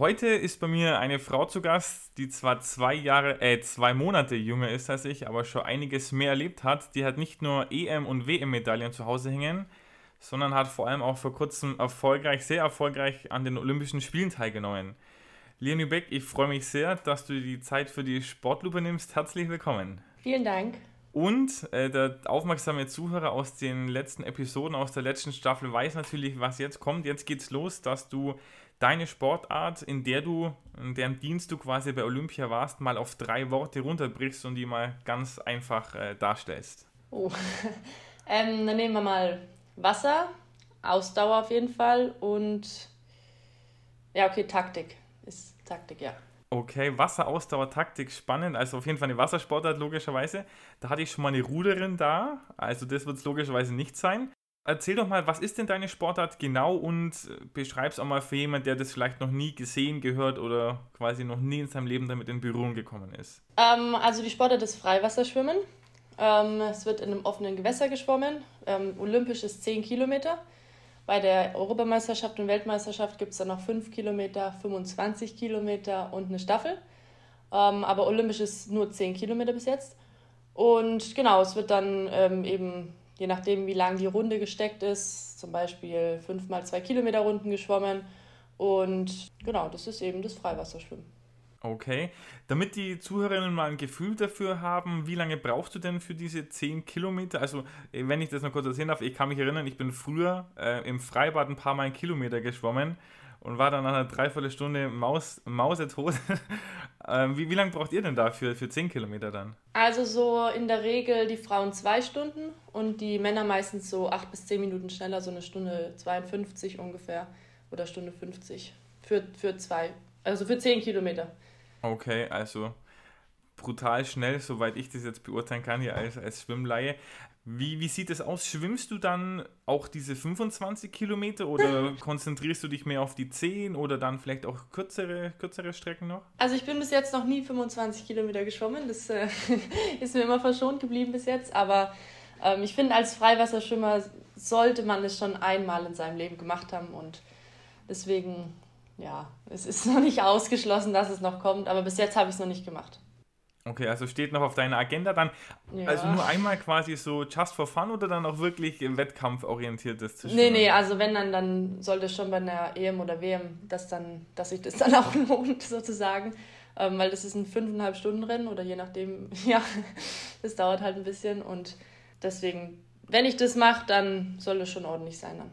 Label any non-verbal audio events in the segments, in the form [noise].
Heute ist bei mir eine Frau zu Gast, die zwar zwei Jahre, äh, zwei Monate jünger ist als ich, aber schon einiges mehr erlebt hat. Die hat nicht nur EM- und WM-Medaillen zu Hause hängen, sondern hat vor allem auch vor kurzem erfolgreich, sehr erfolgreich an den Olympischen Spielen teilgenommen. Leonie Beck, ich freue mich sehr, dass du die Zeit für die Sportlupe nimmst. Herzlich willkommen. Vielen Dank. Und äh, der aufmerksame Zuhörer aus den letzten Episoden, aus der letzten Staffel, weiß natürlich, was jetzt kommt. Jetzt geht's los, dass du deine Sportart, in der du, in deren Dienst du quasi bei Olympia warst, mal auf drei Worte runterbrichst und die mal ganz einfach äh, darstellst? Oh, [laughs] ähm, dann nehmen wir mal Wasser, Ausdauer auf jeden Fall und ja, okay, Taktik ist Taktik, ja. Okay, Wasser, Ausdauer, Taktik, spannend. Also auf jeden Fall eine Wassersportart, logischerweise. Da hatte ich schon mal eine Ruderin da. Also das wird es logischerweise nicht sein. Erzähl doch mal, was ist denn deine Sportart genau und beschreib es auch mal für jemanden, der das vielleicht noch nie gesehen, gehört oder quasi noch nie in seinem Leben damit in Berührung gekommen ist. Ähm, also die Sportart ist Freiwasserschwimmen. Ähm, es wird in einem offenen Gewässer geschwommen. Ähm, olympisch ist 10 Kilometer. Bei der Europameisterschaft und Weltmeisterschaft gibt es dann noch 5 Kilometer, 25 Kilometer und eine Staffel. Ähm, aber olympisch ist nur 10 Kilometer bis jetzt. Und genau, es wird dann ähm, eben je nachdem, wie lang die Runde gesteckt ist, zum Beispiel fünf mal zwei Kilometer Runden geschwommen. Und genau, das ist eben das Freiwasserschwimmen. Okay. Damit die Zuhörerinnen mal ein Gefühl dafür haben, wie lange brauchst du denn für diese 10 Kilometer? Also, äh, wenn ich das noch kurz erzählen darf, ich kann mich erinnern, ich bin früher äh, im Freibad ein paar Mal einen Kilometer geschwommen und war dann nach einer Dreiviertelstunde Maus, mausetot. [laughs] ähm, wie wie lange braucht ihr denn dafür für 10 Kilometer dann? Also so in der Regel die Frauen zwei Stunden und die Männer meistens so acht bis zehn Minuten schneller, so eine Stunde 52 ungefähr oder Stunde 50 für, für zwei, also für 10 Kilometer. Okay, also brutal schnell, soweit ich das jetzt beurteilen kann, hier als, als Schwimmleihe. Wie, wie sieht es aus? Schwimmst du dann auch diese 25 Kilometer oder [laughs] konzentrierst du dich mehr auf die 10 oder dann vielleicht auch kürzere, kürzere Strecken noch? Also ich bin bis jetzt noch nie 25 Kilometer geschwommen. Das äh, [laughs] ist mir immer verschont geblieben bis jetzt. Aber ähm, ich finde, als Freiwasserschwimmer sollte man es schon einmal in seinem Leben gemacht haben. Und deswegen, ja, es ist [laughs] noch nicht ausgeschlossen, dass es noch kommt. Aber bis jetzt habe ich es noch nicht gemacht. Okay, also steht noch auf deiner Agenda dann, ja. also nur einmal quasi so just for fun oder dann auch wirklich im Wettkampf orientiertes zu schwimmen? Nee, nee, also wenn dann, dann sollte schon bei einer EM oder WM, dass, dann, dass sich das dann auch [laughs] lohnt sozusagen, ähm, weil das ist ein fünfeinhalb Stunden Rennen oder je nachdem, [laughs] ja, das dauert halt ein bisschen und deswegen, wenn ich das mache, dann soll es schon ordentlich sein dann.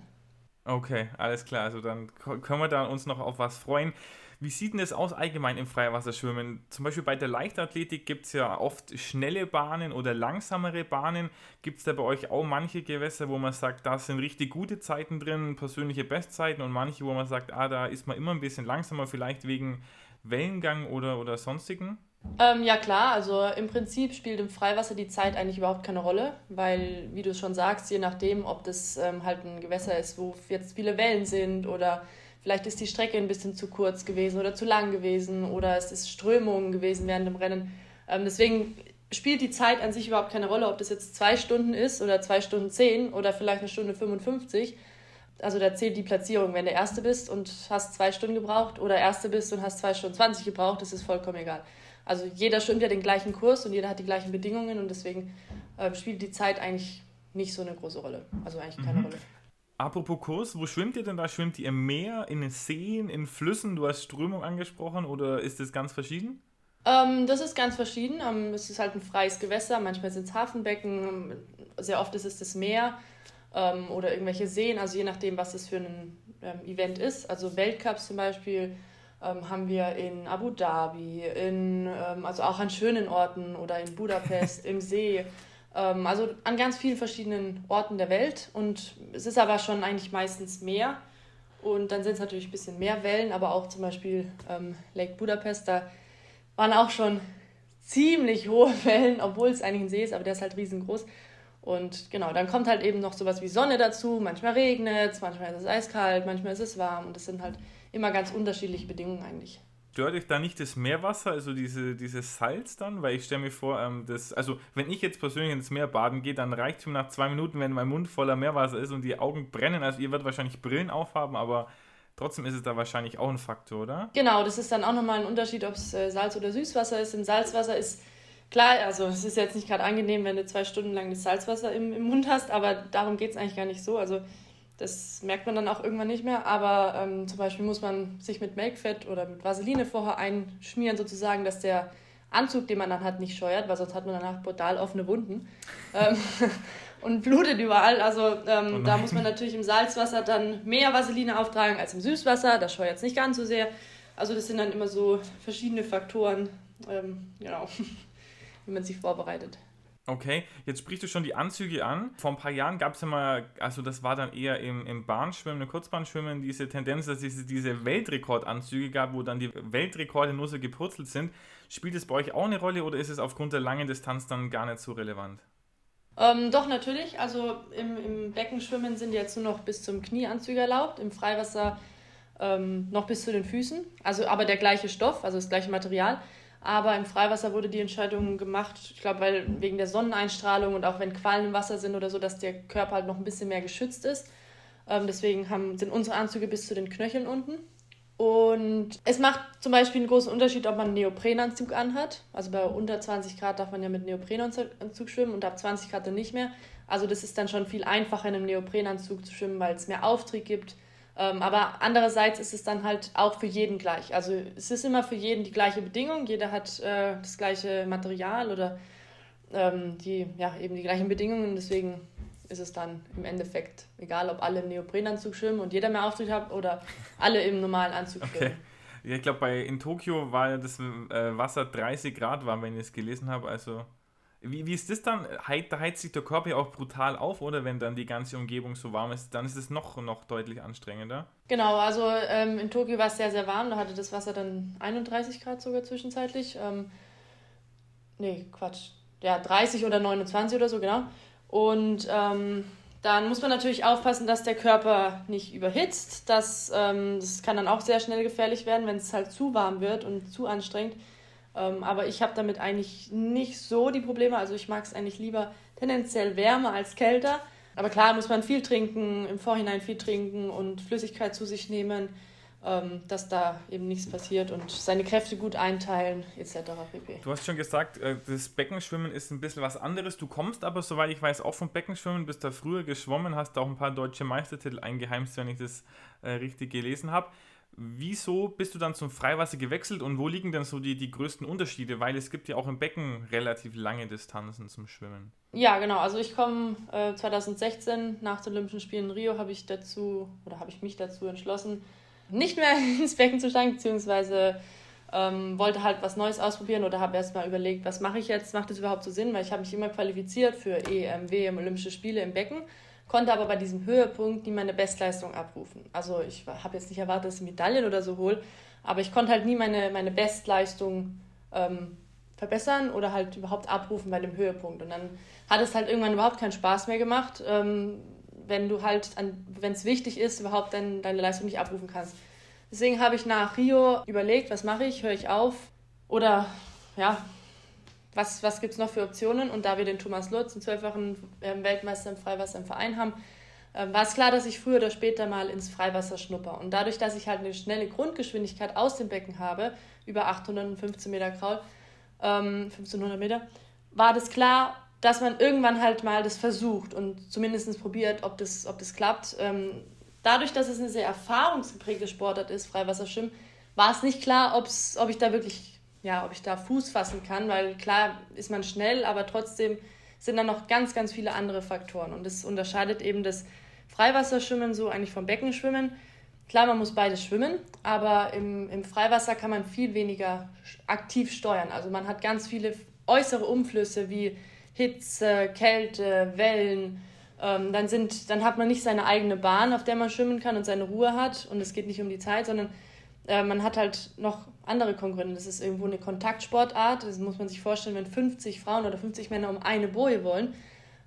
Okay, alles klar, also dann können wir da uns noch auf was freuen. Wie sieht denn das aus allgemein im Freiwasserschwimmen? Zum Beispiel bei der Leichtathletik gibt es ja oft schnelle Bahnen oder langsamere Bahnen. Gibt es da bei euch auch manche Gewässer, wo man sagt, da sind richtig gute Zeiten drin, persönliche Bestzeiten und manche, wo man sagt, ah, da ist man immer ein bisschen langsamer, vielleicht wegen Wellengang oder, oder sonstigen? Ähm, ja klar, also im Prinzip spielt im Freiwasser die Zeit eigentlich überhaupt keine Rolle, weil, wie du schon sagst, je nachdem, ob das ähm, halt ein Gewässer ist, wo jetzt viele Wellen sind oder vielleicht ist die Strecke ein bisschen zu kurz gewesen oder zu lang gewesen oder es ist Strömung gewesen während dem Rennen. Ähm, deswegen spielt die Zeit an sich überhaupt keine Rolle, ob das jetzt zwei Stunden ist oder zwei Stunden zehn oder vielleicht eine Stunde 55. Also da zählt die Platzierung. Wenn du Erste bist und hast zwei Stunden gebraucht oder Erste bist und hast zwei Stunden 20 gebraucht, das ist vollkommen egal. Also jeder schwimmt ja den gleichen Kurs und jeder hat die gleichen Bedingungen und deswegen äh, spielt die Zeit eigentlich nicht so eine große Rolle. Also eigentlich keine mhm. Rolle. Apropos Kurs, wo schwimmt ihr denn da? Schwimmt ihr im Meer, in Seen, in Flüssen? Du hast Strömung angesprochen oder ist das ganz verschieden? Ähm, das ist ganz verschieden. Ähm, es ist halt ein freies Gewässer, manchmal sind es Hafenbecken, sehr oft ist es das Meer ähm, oder irgendwelche Seen, also je nachdem, was das für ein ähm, Event ist. Also Weltcups zum Beispiel ähm, haben wir in Abu Dhabi, in, ähm, also auch an schönen Orten oder in Budapest, [laughs] im See. Ähm, also an ganz vielen verschiedenen Orten der Welt. Und es ist aber schon eigentlich meistens Meer. Und dann sind es natürlich ein bisschen mehr Wellen, aber auch zum Beispiel ähm, Lake Budapest, da waren auch schon ziemlich hohe [laughs] Wellen, obwohl es eigentlich ein See ist, aber der ist halt riesengroß. Und genau, dann kommt halt eben noch sowas wie Sonne dazu. Manchmal regnet es, manchmal ist es eiskalt, manchmal ist es warm. Und das sind halt immer ganz unterschiedliche Bedingungen eigentlich. Stört euch da nicht das Meerwasser, also diese, dieses Salz dann? Weil ich stelle mir vor, ähm, das, also wenn ich jetzt persönlich ins Meer baden gehe, dann reicht es mir nach zwei Minuten, wenn mein Mund voller Meerwasser ist und die Augen brennen. Also ihr werdet wahrscheinlich Brillen aufhaben, aber trotzdem ist es da wahrscheinlich auch ein Faktor, oder? Genau, das ist dann auch nochmal ein Unterschied, ob es äh, Salz- oder Süßwasser ist. Im Salzwasser ist klar, also es ist jetzt nicht gerade angenehm, wenn du zwei Stunden lang das Salzwasser im, im Mund hast, aber darum geht es eigentlich gar nicht so. Also das merkt man dann auch irgendwann nicht mehr, aber ähm, zum Beispiel muss man sich mit Melkfett oder mit Vaseline vorher einschmieren, sozusagen, dass der Anzug, den man dann hat, nicht scheuert, weil sonst hat man danach brutal offene Wunden [laughs] ähm, und blutet überall. Also ähm, oh da muss man natürlich im Salzwasser dann mehr Vaseline auftragen als im Süßwasser, das scheuert es nicht ganz so sehr. Also das sind dann immer so verschiedene Faktoren, ähm, genau, [laughs] wie man sich vorbereitet. Okay, jetzt sprichst du schon die Anzüge an. Vor ein paar Jahren gab es ja mal, also das war dann eher im, im Bahnschwimmen, im Kurzbahnschwimmen, diese Tendenz, dass es diese Weltrekordanzüge gab, wo dann die Weltrekorde nur so gepurzelt sind. Spielt es bei euch auch eine Rolle oder ist es aufgrund der langen Distanz dann gar nicht so relevant? Ähm, doch, natürlich. Also im, im Beckenschwimmen sind jetzt nur noch bis zum Knie Anzüge erlaubt, im Freiwasser ähm, noch bis zu den Füßen. Also aber der gleiche Stoff, also das gleiche Material. Aber im Freiwasser wurde die Entscheidung gemacht, ich glaube, weil wegen der Sonneneinstrahlung und auch wenn Quallen im Wasser sind oder so, dass der Körper halt noch ein bisschen mehr geschützt ist. Ähm, deswegen haben, sind unsere Anzüge bis zu den Knöcheln unten. Und es macht zum Beispiel einen großen Unterschied, ob man einen Neoprenanzug anhat. Also bei unter 20 Grad darf man ja mit Neoprenanzug schwimmen und ab 20 Grad dann nicht mehr. Also das ist dann schon viel einfacher, in einem Neoprenanzug zu schwimmen, weil es mehr Auftrieb gibt ähm, aber andererseits ist es dann halt auch für jeden gleich. Also es ist immer für jeden die gleiche Bedingung. Jeder hat äh, das gleiche Material oder ähm, die, ja, eben die gleichen Bedingungen. Deswegen ist es dann im Endeffekt egal, ob alle im Neoprenanzug schwimmen und jeder mehr Auftritt hat oder alle im normalen Anzug schwimmen. Okay. Ja, ich glaube, in Tokio war das äh, Wasser 30 Grad warm, wenn ich es gelesen habe. Also wie, wie ist das dann? da heizt sich der Körper ja auch brutal auf, oder? Wenn dann die ganze Umgebung so warm ist, dann ist es noch, noch deutlich anstrengender. Genau, also ähm, in Tokio war es sehr, sehr warm. Da hatte das Wasser dann 31 Grad sogar zwischenzeitlich. Ähm, nee, Quatsch. Ja, 30 oder 29 oder so, genau. Und ähm, dann muss man natürlich aufpassen, dass der Körper nicht überhitzt. Das, ähm, das kann dann auch sehr schnell gefährlich werden, wenn es halt zu warm wird und zu anstrengend. Ähm, aber ich habe damit eigentlich nicht so die Probleme. Also ich mag es eigentlich lieber tendenziell wärmer als kälter. Aber klar muss man viel trinken, im Vorhinein viel trinken und Flüssigkeit zu sich nehmen, ähm, dass da eben nichts passiert und seine Kräfte gut einteilen etc. pp. Du hast schon gesagt, äh, das Beckenschwimmen ist ein bisschen was anderes. Du kommst aber, soweit ich weiß, auch vom Beckenschwimmen, bist da früher geschwommen, hast auch ein paar deutsche Meistertitel eingeheimst, wenn ich das äh, richtig gelesen habe. Wieso bist du dann zum Freiwasser gewechselt und wo liegen denn so die, die größten Unterschiede? Weil es gibt ja auch im Becken relativ lange Distanzen zum Schwimmen. Ja, genau. Also ich komme äh, 2016 nach den Olympischen Spielen in Rio habe ich dazu oder habe ich mich dazu entschlossen, nicht mehr [laughs] ins Becken zu steigen, beziehungsweise ähm, wollte halt was Neues ausprobieren oder habe erst mal überlegt, was mache ich jetzt? Macht das überhaupt so Sinn? Weil ich habe mich immer qualifiziert für EM, WM, Olympische Spiele im Becken konnte aber bei diesem Höhepunkt nie meine Bestleistung abrufen. Also ich habe jetzt nicht erwartet, dass ich Medaillen oder so hole, aber ich konnte halt nie meine, meine Bestleistung ähm, verbessern oder halt überhaupt abrufen bei dem Höhepunkt. Und dann hat es halt irgendwann überhaupt keinen Spaß mehr gemacht, ähm, wenn du halt, wenn es wichtig ist, überhaupt dein, deine Leistung nicht abrufen kannst. Deswegen habe ich nach Rio überlegt, was mache ich, höre ich auf oder ja, was, was gibt es noch für Optionen? Und da wir den Thomas Lutz, einen zwölffachen ähm, Weltmeister im Freiwasser im Verein haben, ähm, war es klar, dass ich früher oder später mal ins Freiwasser schnupper. Und dadurch, dass ich halt eine schnelle Grundgeschwindigkeit aus dem Becken habe, über 815 Meter Kraul, ähm, 1500 Meter, war das klar, dass man irgendwann halt mal das versucht und zumindest probiert, ob das, ob das klappt. Ähm, dadurch, dass es eine sehr erfahrungsgeprägte Sportart ist, Freiwasserschwimmen, war es nicht klar, ob's, ob ich da wirklich ja, ob ich da Fuß fassen kann, weil klar ist man schnell, aber trotzdem sind da noch ganz, ganz viele andere Faktoren. Und das unterscheidet eben das Freiwasserschwimmen so eigentlich vom Beckenschwimmen. Klar, man muss beides schwimmen, aber im, im Freiwasser kann man viel weniger aktiv steuern. Also man hat ganz viele äußere Umflüsse wie Hitze, Kälte, Wellen. Ähm, dann, sind, dann hat man nicht seine eigene Bahn, auf der man schwimmen kann und seine Ruhe hat. Und es geht nicht um die Zeit, sondern äh, man hat halt noch andere Konkurrenten. Das ist irgendwo eine Kontaktsportart. Das muss man sich vorstellen, wenn 50 Frauen oder 50 Männer um eine Boje wollen.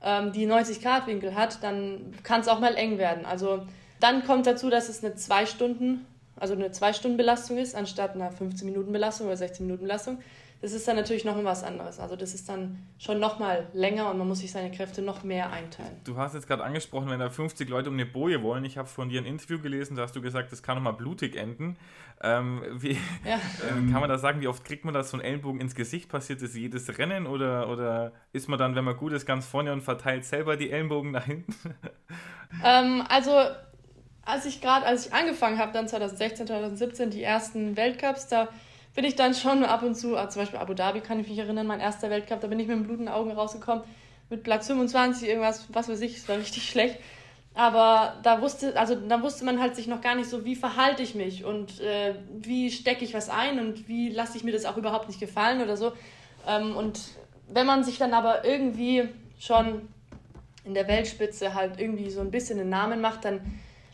ähm, die 90-Grad-Winkel hat, dann kann es auch mal eng werden. Also dann kommt dazu, dass es eine 2 Stunden, also eine 2 Stunden Belastung ist, anstatt einer 15 Minuten Belastung oder 16 Minuten Belastung das ist dann natürlich noch was anderes. Also das ist dann schon noch mal länger und man muss sich seine Kräfte noch mehr einteilen. Du hast jetzt gerade angesprochen, wenn da 50 Leute um eine Boje wollen. Ich habe von dir ein Interview gelesen, da hast du gesagt, das kann noch mal blutig enden. Ähm, wie, ja. [laughs] äh, kann man da sagen, wie oft kriegt man das so ein Ellenbogen ins Gesicht? Passiert das jedes Rennen oder, oder ist man dann, wenn man gut ist, ganz vorne und verteilt selber die Ellenbogen nach hinten? [laughs] Ähm, also als ich gerade, als ich angefangen habe, dann 2016, 2017 die ersten Weltcups, da bin ich dann schon ab und zu, also zum Beispiel Abu Dhabi kann ich mich erinnern, mein erster Weltcup, da bin ich mit blutenden Augen rausgekommen, mit Platz 25, irgendwas, was weiß ich, es war richtig [laughs] schlecht. Aber da wusste, also da wusste man halt sich noch gar nicht so, wie verhalte ich mich und äh, wie stecke ich was ein und wie lasse ich mir das auch überhaupt nicht gefallen oder so. Ähm, und wenn man sich dann aber irgendwie schon in der Weltspitze halt irgendwie so ein bisschen einen Namen macht, dann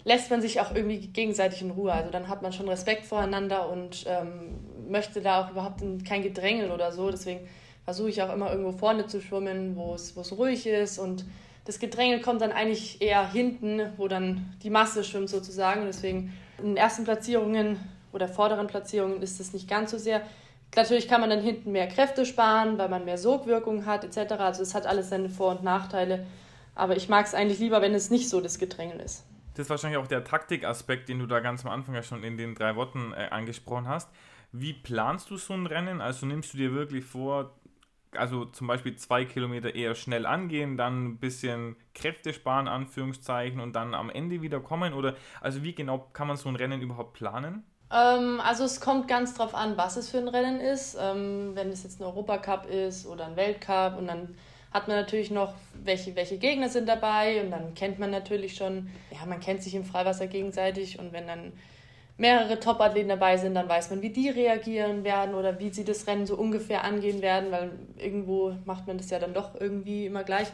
lässt man sich auch irgendwie gegenseitig in Ruhe. Also dann hat man schon Respekt voreinander und ähm, möchte da auch überhaupt kein Gedrängel oder so. Deswegen versuche ich auch immer irgendwo vorne zu schwimmen, wo es, ruhig ist. Und das Gedrängel kommt dann eigentlich eher hinten, wo dann die Masse schwimmt sozusagen. deswegen in den ersten Platzierungen oder vorderen Platzierungen ist es nicht ganz so sehr. Natürlich kann man dann hinten mehr Kräfte sparen, weil man mehr Sogwirkung hat etc. Also es hat alles seine Vor- und Nachteile. Aber ich mag es eigentlich lieber, wenn es nicht so das Gedrängel ist. Das ist wahrscheinlich auch der Taktikaspekt, den du da ganz am Anfang ja schon in den drei Worten äh, angesprochen hast. Wie planst du so ein Rennen? Also nimmst du dir wirklich vor, also zum Beispiel zwei Kilometer eher schnell angehen, dann ein bisschen Kräfte sparen, Anführungszeichen, und dann am Ende wieder kommen? Oder also wie genau kann man so ein Rennen überhaupt planen? Ähm, also es kommt ganz drauf an, was es für ein Rennen ist. Ähm, wenn es jetzt ein Europacup ist oder ein Weltcup und dann hat man natürlich noch, welche, welche Gegner sind dabei und dann kennt man natürlich schon, ja, man kennt sich im Freiwasser gegenseitig und wenn dann mehrere Top-Athleten dabei sind, dann weiß man, wie die reagieren werden oder wie sie das Rennen so ungefähr angehen werden, weil irgendwo macht man das ja dann doch irgendwie immer gleich.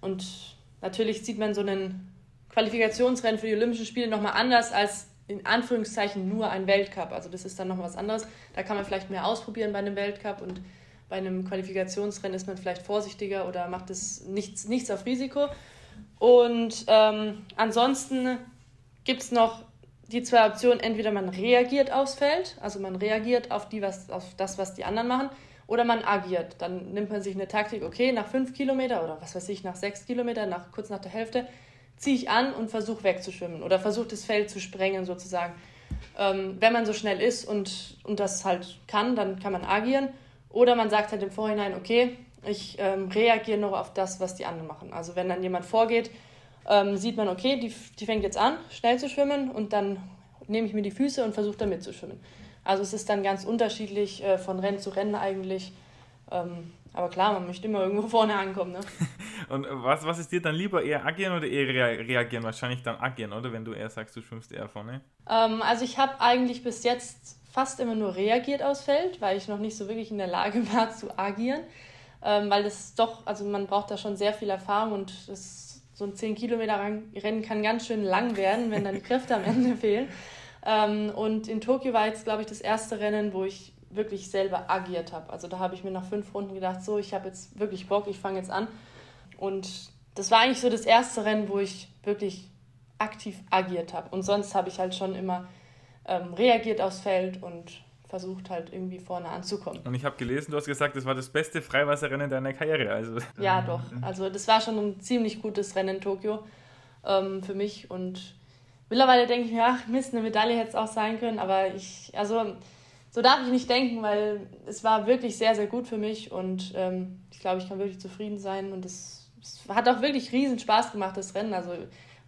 Und natürlich sieht man so einen Qualifikationsrennen für die Olympischen Spiele nochmal anders als in Anführungszeichen nur ein Weltcup. Also das ist dann noch was anderes. Da kann man vielleicht mehr ausprobieren bei einem Weltcup und bei einem Qualifikationsrennen ist man vielleicht vorsichtiger oder macht es nichts, nichts auf Risiko. Und ähm, ansonsten gibt es noch die zwei Optionen, entweder man reagiert aufs Feld, also man reagiert auf, die, was, auf das, was die anderen machen, oder man agiert. Dann nimmt man sich eine Taktik, okay, nach fünf Kilometer oder was weiß ich, nach sechs Kilometer, nach, kurz nach der Hälfte, ziehe ich an und versuche wegzuschwimmen oder versuche das Feld zu sprengen sozusagen. Ähm, wenn man so schnell ist und, und das halt kann, dann kann man agieren. Oder man sagt halt im Vorhinein, okay, ich ähm, reagiere noch auf das, was die anderen machen. Also wenn dann jemand vorgeht, ähm, sieht man, okay, die, die fängt jetzt an, schnell zu schwimmen und dann nehme ich mir die Füße und versuche da mitzuschwimmen. Also es ist dann ganz unterschiedlich äh, von Rennen zu Rennen eigentlich. Ähm, aber klar, man möchte immer irgendwo [laughs] vorne ankommen. Ne? [laughs] und was, was ist dir dann lieber, eher agieren oder eher reagieren? Wahrscheinlich dann agieren, oder? Wenn du eher sagst, du schwimmst eher vorne. Ähm, also ich habe eigentlich bis jetzt fast immer nur reagiert aufs Feld, weil ich noch nicht so wirklich in der Lage [laughs] war zu agieren. Ähm, weil das doch, also man braucht da schon sehr viel Erfahrung und das so ein 10 Kilometer Rennen kann ganz schön lang werden, wenn dann die Kräfte am Ende [laughs] fehlen. Ähm, und in Tokio war jetzt, glaube ich, das erste Rennen, wo ich wirklich selber agiert habe. Also da habe ich mir nach fünf Runden gedacht, so, ich habe jetzt wirklich Bock, ich fange jetzt an. Und das war eigentlich so das erste Rennen, wo ich wirklich aktiv agiert habe. Und sonst habe ich halt schon immer ähm, reagiert aufs Feld und versucht halt irgendwie vorne anzukommen. Und ich habe gelesen, du hast gesagt, das war das beste Freiwasserrennen deiner Karriere. Also. Ja, doch. Also das war schon ein ziemlich gutes Rennen in Tokio ähm, für mich. Und mittlerweile denke ich mir, ach Mist, eine Medaille hätte es auch sein können. Aber ich, also so darf ich nicht denken, weil es war wirklich sehr, sehr gut für mich. Und ähm, ich glaube, ich kann wirklich zufrieden sein. Und es, es hat auch wirklich riesen Spaß gemacht, das Rennen. Also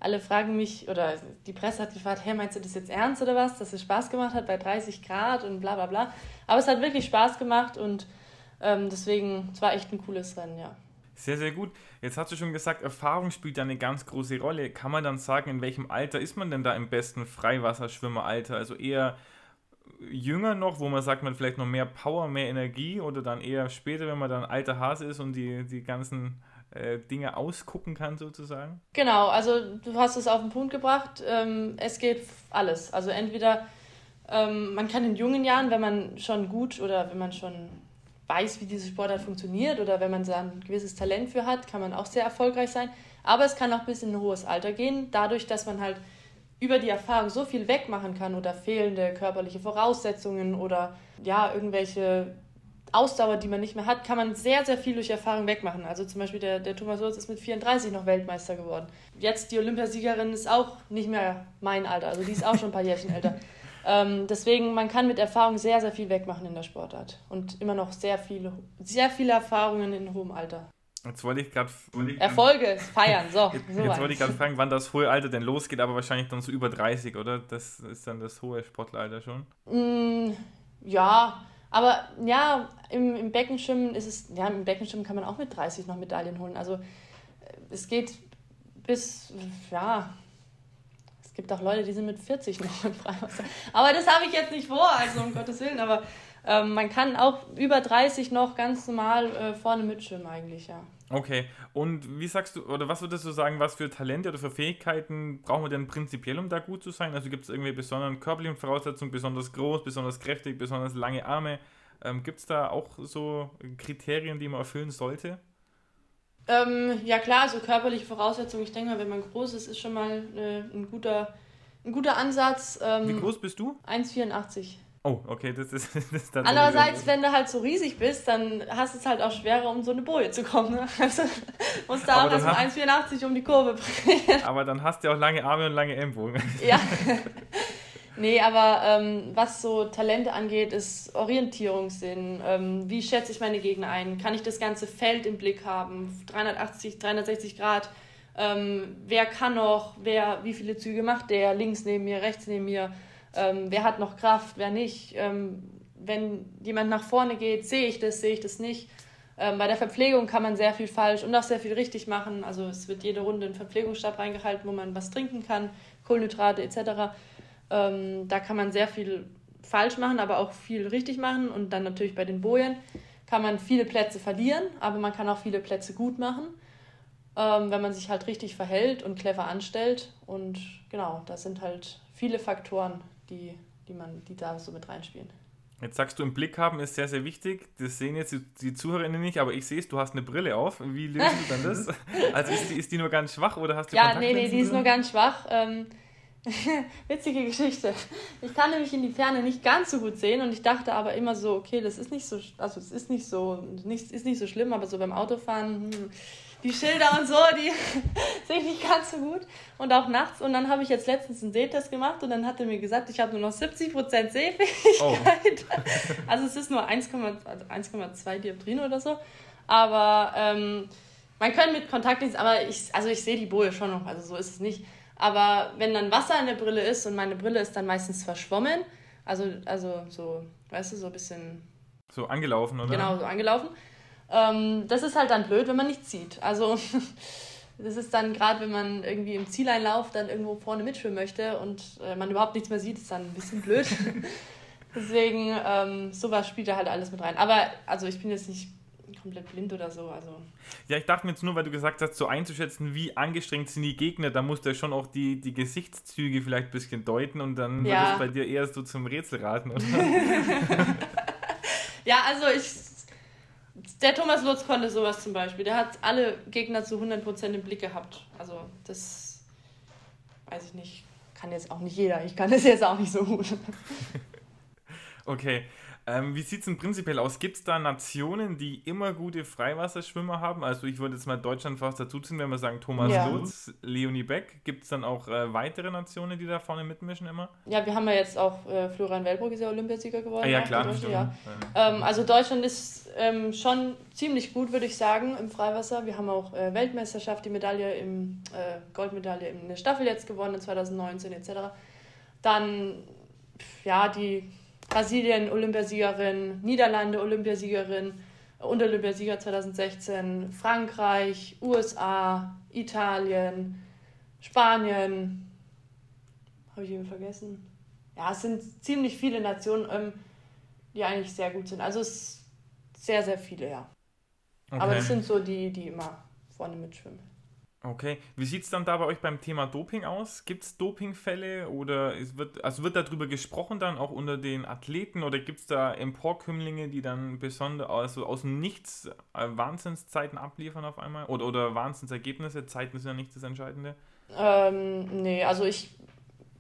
alle fragen mich, oder die Presse hat gefragt, hey, meinst du das jetzt ernst oder was, dass es Spaß gemacht hat bei 30 Grad und bla bla bla. Aber es hat wirklich Spaß gemacht und ähm, deswegen, es war echt ein cooles Rennen, ja. Sehr, sehr gut. Jetzt hast du schon gesagt, Erfahrung spielt da eine ganz große Rolle. Kann man dann sagen, in welchem Alter ist man denn da im besten Freiwasserschwimmeralter? Also eher jünger noch, wo man sagt, man vielleicht noch mehr Power, mehr Energie oder dann eher später, wenn man dann alter Hase ist und die, die ganzen äh, Dinge ausgucken kann, sozusagen? Genau, also du hast es auf den Punkt gebracht. Ähm, es geht alles. Also entweder ähm, man kann in jungen Jahren, wenn man schon gut oder wenn man schon weiß, wie diese Sportart funktioniert oder wenn man da ein gewisses Talent für hat, kann man auch sehr erfolgreich sein. Aber es kann auch bis in ein hohes Alter gehen, dadurch, dass man halt über die Erfahrung so viel wegmachen kann oder fehlende körperliche Voraussetzungen oder ja, irgendwelche Ausdauer, die man nicht mehr hat, kann man sehr, sehr viel durch Erfahrung wegmachen. Also zum Beispiel der, der Thomas Lutz ist mit 34 noch Weltmeister geworden. Jetzt die Olympiasiegerin ist auch nicht mehr mein Alter, also die ist auch schon ein paar Jährchen älter. [laughs] Ähm, deswegen, man kann mit Erfahrung sehr, sehr viel wegmachen in der Sportart und immer noch sehr viele, sehr viele Erfahrungen in hohem Alter. Jetzt wollte ich gerade. Erfolge feiern, so. [laughs] Jetzt, so jetzt wollte ich gerade fragen, wann das hohe Alter denn losgeht, aber wahrscheinlich dann so über 30, oder? Das ist dann das hohe Sportleralter schon. Mm, ja, aber ja, im, im Beckenschwimmen ist es, ja, im Beckenschwimmen kann man auch mit 30 noch Medaillen holen. Also es geht bis, ja, gibt auch Leute, die sind mit 40 noch im Freiwasser. Aber das habe ich jetzt nicht vor, also um Gottes Willen. Aber ähm, man kann auch über 30 noch ganz normal äh, vorne mitschwimmen eigentlich, ja. Okay, und wie sagst du, oder was würdest du sagen, was für Talente oder für Fähigkeiten brauchen wir denn prinzipiell, um da gut zu sein? Also gibt es irgendwie besondere körperliche Voraussetzungen, besonders groß, besonders kräftig, besonders lange Arme? Ähm, gibt es da auch so Kriterien, die man erfüllen sollte? Ähm, ja klar, also körperliche Voraussetzungen, ich denke mal, wenn man groß ist, ist schon mal äh, ein, guter, ein guter Ansatz. Ähm, Wie groß bist du? 1,84. Oh, okay, das ist, [laughs] das ist dann Andererseits, wenn du halt so riesig bist, dann hast du es halt auch schwerer, um so eine Boje zu kommen. Ne? [laughs] Also musst du auch erst 1,84 um die Kurve bringen. Aber dann hast du auch lange Arme und lange Ellenbogen. [laughs] Ja. Nee, aber ähm, was so Talente angeht, ist Orientierungssinn. Ähm, wie schätze ich meine Gegner ein? Kann ich das ganze Feld im Blick haben? 380, 360 Grad. Ähm, wer kann noch? Wer, wie viele Züge macht der? Links neben mir, rechts neben mir? Ähm, wer hat noch Kraft? Wer nicht? Ähm, wenn jemand nach vorne geht, sehe ich das, sehe ich das nicht? Ähm, bei der Verpflegung kann man sehr viel falsch und auch sehr viel richtig machen. Also es wird jede Runde ein Verpflegungsstab reingehalten, wo man was trinken kann, Kohlenhydrate etc. Ähm, da kann man sehr viel falsch machen, aber auch viel richtig machen. Und dann natürlich bei den Bojen kann man viele Plätze verlieren, aber man kann auch viele Plätze gut machen, ähm, wenn man sich halt richtig verhält und clever anstellt. Und genau, das sind halt viele Faktoren, die, die, man, die da so mit reinspielen. Jetzt sagst du, im Blick haben ist sehr, sehr wichtig. Das sehen jetzt die, die Zuhörerinnen nicht, aber ich sehe es, du hast eine Brille auf. Wie löst du dann das? [laughs] Also ist die, ist die nur ganz schwach oder hast du Ja, nee, nee, die ist nur ganz schwach. Ähm, [laughs] Witzige Geschichte. Ich kann nämlich in die Ferne nicht ganz so gut sehen und ich dachte aber immer so, okay, das ist nicht so, also es ist nicht so, nicht, ist nicht so schlimm, aber so beim Autofahren, hm, die Schilder und so, die [laughs] sehe ich nicht ganz so gut. Und auch nachts. Und dann habe ich jetzt letztens einen Sehtest gemacht und dann hat er mir gesagt, ich habe nur noch 70% Sehfähigkeit. Oh. [laughs] Also es ist nur 1,2 also Dioptrien oder so. Aber ähm, man kann mit Kontaktlinsen, aber ich, also ich sehe die Boje schon noch, also so ist es nicht. Aber wenn dann Wasser in der Brille ist und meine Brille ist dann meistens verschwommen, also, also so, weißt du, so ein bisschen. So angelaufen, oder? Genau, so angelaufen. Ähm, das ist halt dann blöd, wenn man nichts sieht. Also, [laughs] das ist dann gerade, wenn man irgendwie im Zieleinlauf dann irgendwo vorne mitschwimmen möchte und äh, man überhaupt nichts mehr sieht, ist dann ein bisschen blöd. [laughs] Deswegen, ähm, sowas spielt da halt alles mit rein. Aber, also, ich bin jetzt nicht komplett blind oder so. Also. Ja, ich dachte mir jetzt nur, weil du gesagt hast, so einzuschätzen, wie angestrengt sind die Gegner, da musst du ja schon auch die, die Gesichtszüge vielleicht ein bisschen deuten und dann ja. wird es bei dir eher so zum Rätsel raten, oder? [laughs] ja, also ich. Der Thomas Lutz konnte sowas zum Beispiel. Der hat alle Gegner zu 100% im Blick gehabt. Also, das weiß ich nicht. Kann jetzt auch nicht jeder. Ich kann das jetzt auch nicht so gut. [laughs] okay. Ähm, wie sieht es denn prinzipiell aus? Gibt es da Nationen, die immer gute Freiwasserschwimmer haben? Also ich würde jetzt mal Deutschland fast dazuziehen, wenn wir sagen Thomas ja. Lutz, Leonie Beck. Gibt es dann auch äh, weitere Nationen, die da vorne mitmischen immer? Ja, wir haben ja jetzt auch äh, Florian Wellbrock ist ja Olympiasieger geworden. Ah, ja, klar. Ja. Ähm, also Deutschland ist ähm, schon ziemlich gut, würde ich sagen, im Freiwasser. Wir haben auch äh, Weltmeisterschaft, die Medaille im äh, Goldmedaille in der Staffel jetzt gewonnen, 2019 etc. Dann, ja, die Brasilien Olympiasiegerin, Niederlande Olympiasiegerin und Olympiasieger 2016, Frankreich, USA, Italien, Spanien. Habe ich eben vergessen? Ja, es sind ziemlich viele Nationen, ähm, die eigentlich sehr gut sind. Also es sind sehr, sehr viele, ja. Okay. Aber es sind so die, die immer vorne mitschwimmen. Okay, wie sieht es dann da bei euch beim Thema Doping aus? Gibt es Dopingfälle oder es wird, also wird darüber gesprochen dann auch unter den Athleten oder gibt es da Emporkömmlinge, die dann besonders also aus dem Nichts äh, Wahnsinnszeiten abliefern auf einmal? Oder, oder Wahnsinnsergebnisse? Zeiten sind ja nicht das Entscheidende. Ähm, nee, also ich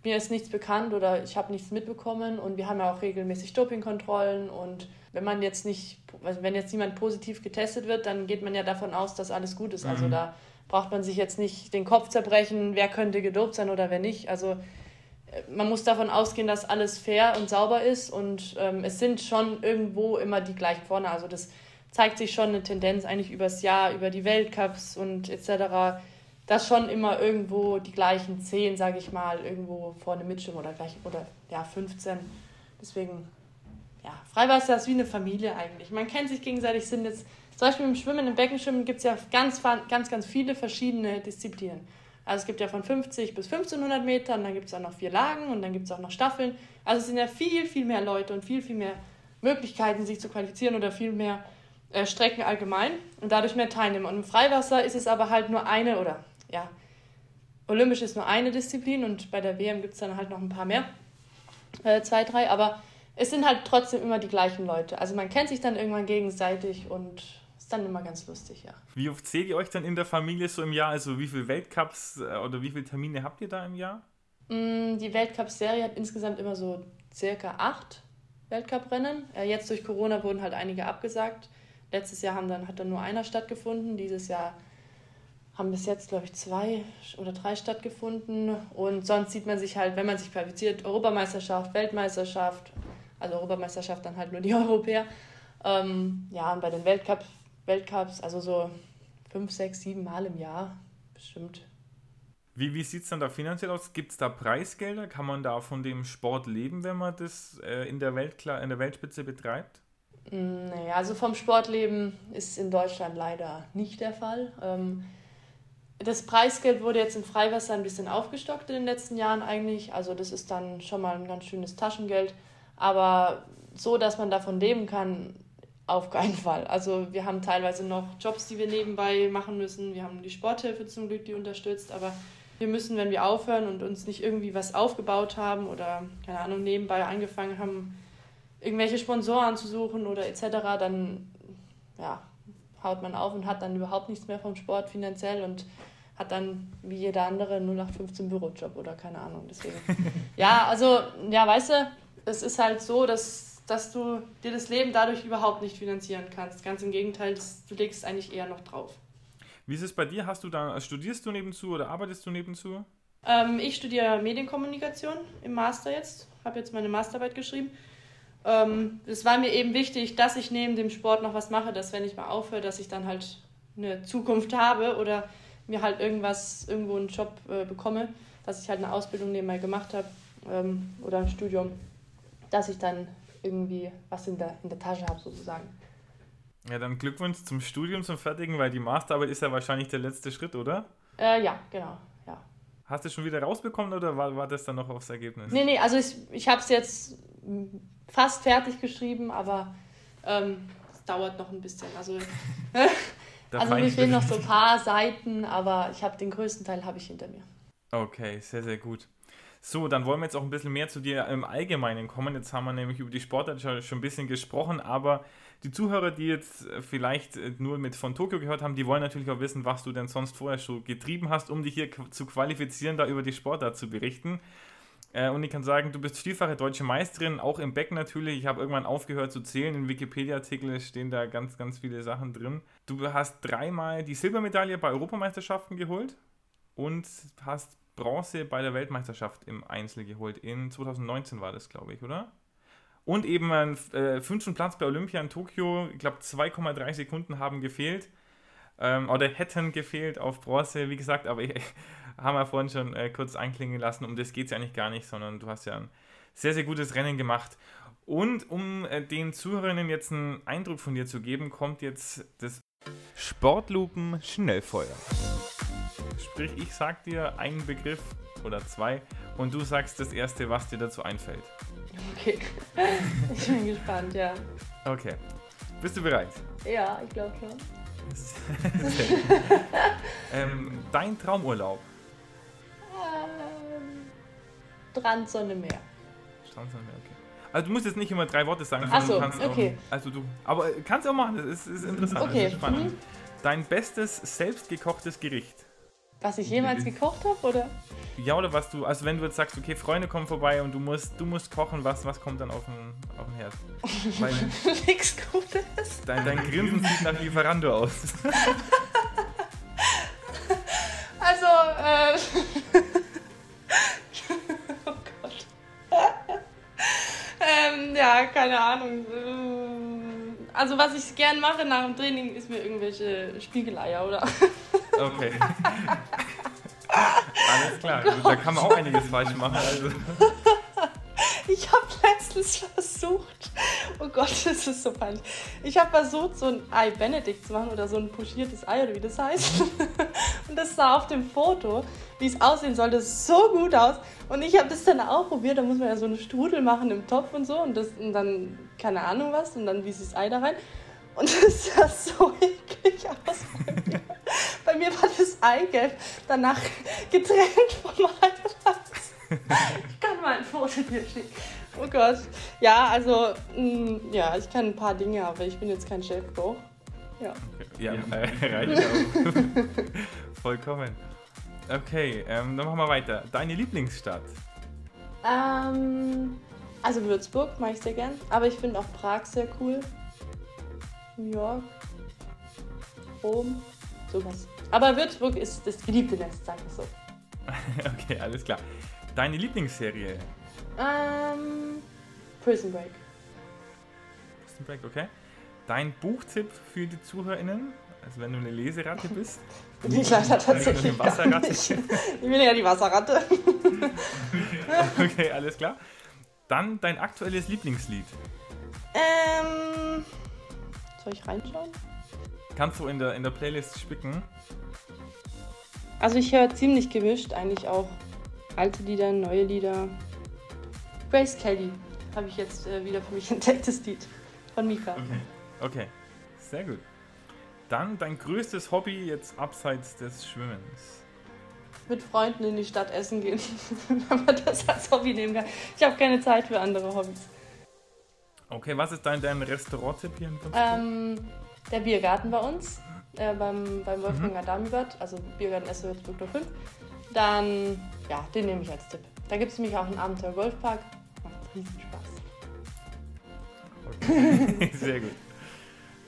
mir ist nichts bekannt oder ich habe nichts mitbekommen und wir haben ja auch regelmäßig Dopingkontrollen und wenn man jetzt nicht, also wenn jetzt niemand positiv getestet wird, dann geht man ja davon aus, dass alles gut ist. Also mhm. Also da braucht man sich jetzt nicht den Kopf zerbrechen, wer könnte gedopt sein oder wer nicht. Also äh, man muss davon ausgehen, dass alles fair und sauber ist und ähm, es sind schon irgendwo immer die gleichen vorne. Also das zeigt sich schon eine Tendenz eigentlich übers Jahr, über die Weltcups und etc., dass schon immer irgendwo die gleichen 10, sage ich mal, irgendwo vorne mitschwimmen oder gleich oder ja 15. Deswegen ja, Freiwasser ist wie eine Familie eigentlich. Man kennt sich gegenseitig, sind jetzt zum Beispiel im Schwimmen, im Beckenschwimmen gibt es ja ganz, ganz, ganz viele verschiedene Disziplinen. Also es gibt ja von 50 bis 1500 Metern, dann gibt es auch noch vier Lagen und dann gibt es auch noch Staffeln. Also es sind ja viel, viel mehr Leute und viel, viel mehr Möglichkeiten, sich zu qualifizieren oder viel mehr äh, Strecken allgemein und dadurch mehr Teilnehmer. Und im Freiwasser ist es aber halt nur eine oder ja, olympisch ist nur eine Disziplin und bei der WM gibt es dann halt noch ein paar mehr, äh, zwei, drei, aber es sind halt trotzdem immer die gleichen Leute. Also man kennt sich dann irgendwann gegenseitig und ist dann immer ganz lustig, ja. Wie oft zählt ihr euch dann in der Familie so im Jahr? Also wie viele Weltcups äh, oder wie viele Termine habt ihr da im Jahr? Mm, die Weltcup-Serie hat insgesamt immer so circa acht Weltcuprennen. Äh, jetzt durch Corona wurden halt einige abgesagt. Letztes Jahr haben dann, hat dann nur einer stattgefunden. Dieses Jahr haben bis jetzt, glaube ich, zwei oder drei stattgefunden. Und sonst sieht man sich halt, wenn man sich qualifiziert, Europameisterschaft, Weltmeisterschaft, also Europameisterschaft dann halt nur die [laughs] Europäer. Ähm, ja, und bei den Weltcup, Weltcups, also so fünf, sechs, sieben Mal im Jahr bestimmt. Wie, wie sieht es dann da finanziell aus? Gibt es da Preisgelder? Kann man da von dem Sport leben, wenn man das äh, in, der Weltkla in der Weltspitze betreibt? Mm, naja, also vom Sportleben ist in Deutschland leider nicht der Fall. Ähm, das Preisgeld wurde jetzt im Freiwasser ein bisschen aufgestockt in den letzten Jahren eigentlich. Also das ist dann schon mal ein ganz schönes Taschengeld. Aber so, dass man davon leben kann, auf keinen Fall. Also wir haben teilweise noch Jobs, die wir nebenbei machen müssen. Wir haben die Sporthilfe zum Glück, die unterstützt. Aber wir müssen, wenn wir aufhören und uns nicht irgendwie was aufgebaut haben oder, keine Ahnung, nebenbei angefangen haben, irgendwelche Sponsoren zu suchen oder etc., dann ja, haut man auf und hat dann überhaupt nichts mehr vom Sport finanziell und hat dann wie jeder andere nur nach 15 Bürojob oder keine Ahnung. Deswegen. [laughs] ja, also, ja, weißt du, es ist halt so, dass, dass du dir das Leben dadurch überhaupt nicht finanzieren kannst. Ganz im Gegenteil, du legst eigentlich eher noch drauf. Wie ist es bei dir? Hast du da, studierst du nebenzu oder arbeitest du nebenzu? Ähm, ich studiere Medienkommunikation im Master jetzt, habe jetzt meine Masterarbeit geschrieben. Ähm, es war mir eben wichtig, dass ich neben dem Sport noch was mache, dass wenn ich mal aufhöre, dass ich dann halt eine Zukunft habe oder mir halt irgendwas, irgendwo einen Job äh, bekomme, dass ich halt eine Ausbildung nebenbei gemacht habe ähm, oder ein Studium dass ich dann irgendwie was in der, in der Tasche habe, sozusagen. Ja, dann Glückwunsch zum Studium, zum Fertigen, weil die Masterarbeit ist ja wahrscheinlich der letzte Schritt, oder? Äh, ja, genau, ja. Hast du schon wieder rausbekommen oder war, war das dann noch aufs Ergebnis? Nee, nee, also ich, ich habe es jetzt fast fertig geschrieben, aber ähm, es dauert noch ein bisschen. Also, [laughs] [laughs] also mir fehlen noch so ein paar Seiten, aber ich habe den größten Teil habe ich hinter mir. Okay, sehr, sehr gut. So, dann wollen wir jetzt auch ein bisschen mehr zu dir im Allgemeinen kommen. Jetzt haben wir nämlich über die Sportart schon, ein bisschen gesprochen, aber die Zuhörer, die jetzt vielleicht nur mit von Tokio gehört haben, die wollen natürlich auch wissen, was du denn sonst vorher schon getrieben hast, um dich hier zu qualifizieren, da über die Sportart zu berichten. Äh, und ich kann sagen, du bist vielfache deutsche Meisterin, auch im Becken natürlich. Ich habe irgendwann aufgehört zu zählen. In Wikipedia-Artikeln stehen da ganz, ganz viele Sachen drin. Du hast dreimal die Silbermedaille bei Europameisterschaften geholt und hast Bronze bei der Weltmeisterschaft im Einzel geholt. In 2019 war das, glaube ich, oder? Und eben einen äh, fünften Platz bei Olympia in Tokio. Ich glaube, 2,3 Sekunden haben gefehlt. Ähm, oder hätten gefehlt auf Bronze, wie gesagt, aber ich, [laughs] haben wir vorhin schon äh, kurz einklingen lassen. Um das geht es ja eigentlich gar nicht, sondern du hast ja ein sehr, sehr gutes Rennen gemacht. Und um äh, den Zuhörerinnen jetzt einen Eindruck von dir zu geben, kommt jetzt das Sportlupen Schnellfeuer. Sprich, ich sag dir einen Begriff oder zwei und du sagst das erste, was dir dazu einfällt. Okay. [laughs] Ich bin gespannt, ja. Okay. Bist du bereit? Ja, ich glaube schon. [laughs] Ähm, dein Traumurlaub? Ähm, Strandsonne Meer. Strandsonne Meer, okay. Also du musst jetzt nicht immer drei Worte sagen, Ach so, du kannst okay. Auch, also du, aber kannst du auch machen, das ist, ist interessant, Okay, ist spannend. mhm. Dein bestes selbstgekochtes Gericht? Was ich jemals gekocht habe, oder? Ja, oder was du, also wenn du jetzt sagst, okay, Freunde kommen vorbei und du musst, du musst kochen, was, was kommt dann auf den, auf den Herd? [laughs] Weil Nix Gutes. dein, dein Grinsen sieht nach Lieferando aus. [laughs] Also, äh. [laughs] oh Gott. ähm, ja, keine Ahnung. Ähm, Also, was ich gern mache nach dem Training, ist mir irgendwelche Spiegeleier oder. Okay. [laughs] Alles klar, da kann man auch einiges falsch machen. Also. Ich habe letztens versucht, oh Gott, [laughs] das ist so peinlich. Ich habe versucht, so ein Ei Benedict zu machen oder so ein pochiertes Ei oder wie das heißt. [laughs] Und das sah auf dem Foto, wie es aussehen sollte, so gut aus. Und ich habe das dann auch probiert. Da muss man ja so eine Strudel machen im Topf und so. Und, das, und dann, keine Ahnung was, und dann wie das Ei da rein. Und [laughs] das sah so eklig aus bei mir. Bei mir war das Eigelb danach getrennt vom Eiweiß. Ich kann mal ein Foto dir schicken. Oh Gott. Ja, also, mh, ja, ich kann ein paar Dinge, aber ich bin jetzt kein Chefkoch. Ja. Ja, äh, [laughs] reicht auch. [laughs] Vollkommen. Okay, ähm, dann machen wir weiter. Deine Lieblingsstadt? Ähm, also Würzburg mache ich sehr gern, aber ich finde auch Prag sehr cool. New York, Rom, sowas. Aber Würzburg ist das geliebte Nest, sag ich so. [laughs] okay, alles klar. Deine Lieblingsserie? Ähm, Prison Break. Prison Break, okay. Dein Buchtipp für die ZuhörerInnen? Also wenn du eine Leseratte bist? Bin ich leider tatsächlich Eine gar Wasserratte? nicht. [laughs] Ich bin ja die Wasserratte. [laughs] Okay, alles klar. Dann dein aktuelles Lieblingslied. Ähm, soll ich reinschauen? Kannst du in der, in der Playlist spicken? Also ich höre ziemlich gemischt, eigentlich auch alte Lieder, neue Lieder. Grace Kelly habe ich jetzt äh, wieder für mich [laughs] entdecktes Lied von Mika. Okay. Okay, sehr gut. Dann dein größtes Hobby jetzt abseits des Schwimmens. Mit Freunden in die Stadt essen gehen, [laughs] wenn man das als Hobby nehmen kann. Ich habe keine Zeit für andere Hobbys. Okay, was ist dein, dein Restaurant-Tipp hier in? Ähm, der Biergarten bei uns, äh, beim, beim Wolfgang Adamibert, also Biergarten Esso Würzburg 05. Dann, ja, den nehme ich als Tipp. Da gibt es nämlich auch einen Abenteuer Golfpark. Macht riesen Spaß. Okay. [laughs] Sehr gut.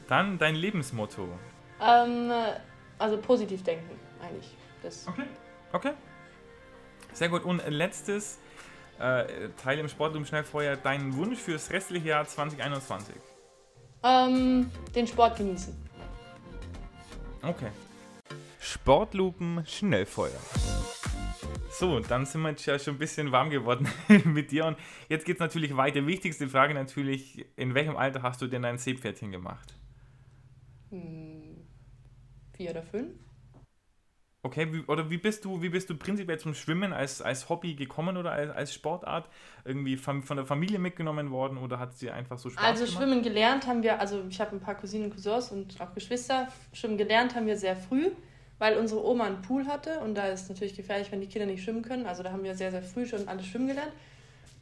Dann dein Lebensmotto. Ähm, also positiv denken, eigentlich. Das. Okay. Okay. Sehr gut. Und letztes äh, Teil im Sportloom Schnellfeuer. Dein Wunsch fürs restliche Jahr 2021. Ähm, den Sport genießen. Okay. Sportlupen Schnellfeuer. So, dann sind wir jetzt ja schon ein bisschen warm geworden [laughs] mit dir. Und jetzt geht es natürlich weiter. Wichtigste Frage natürlich, in welchem Alter hast du denn dein Seepferdchen gemacht? Hm, vier oder fünf? Okay, wie, oder wie bist du, wie bist du prinzipiell zum Schwimmen als, als Hobby gekommen oder als, als Sportart? Irgendwie von, von der Familie mitgenommen worden oder hat es dir einfach so Spaß Also gemacht? schwimmen gelernt haben wir, also ich habe ein paar Cousinen und Cousins und auch Geschwister. Schwimmen gelernt haben wir sehr früh, weil unsere Oma einen Pool hatte und da ist es natürlich gefährlich, wenn die Kinder nicht schwimmen können. Also da haben wir sehr, sehr früh schon alle schwimmen gelernt.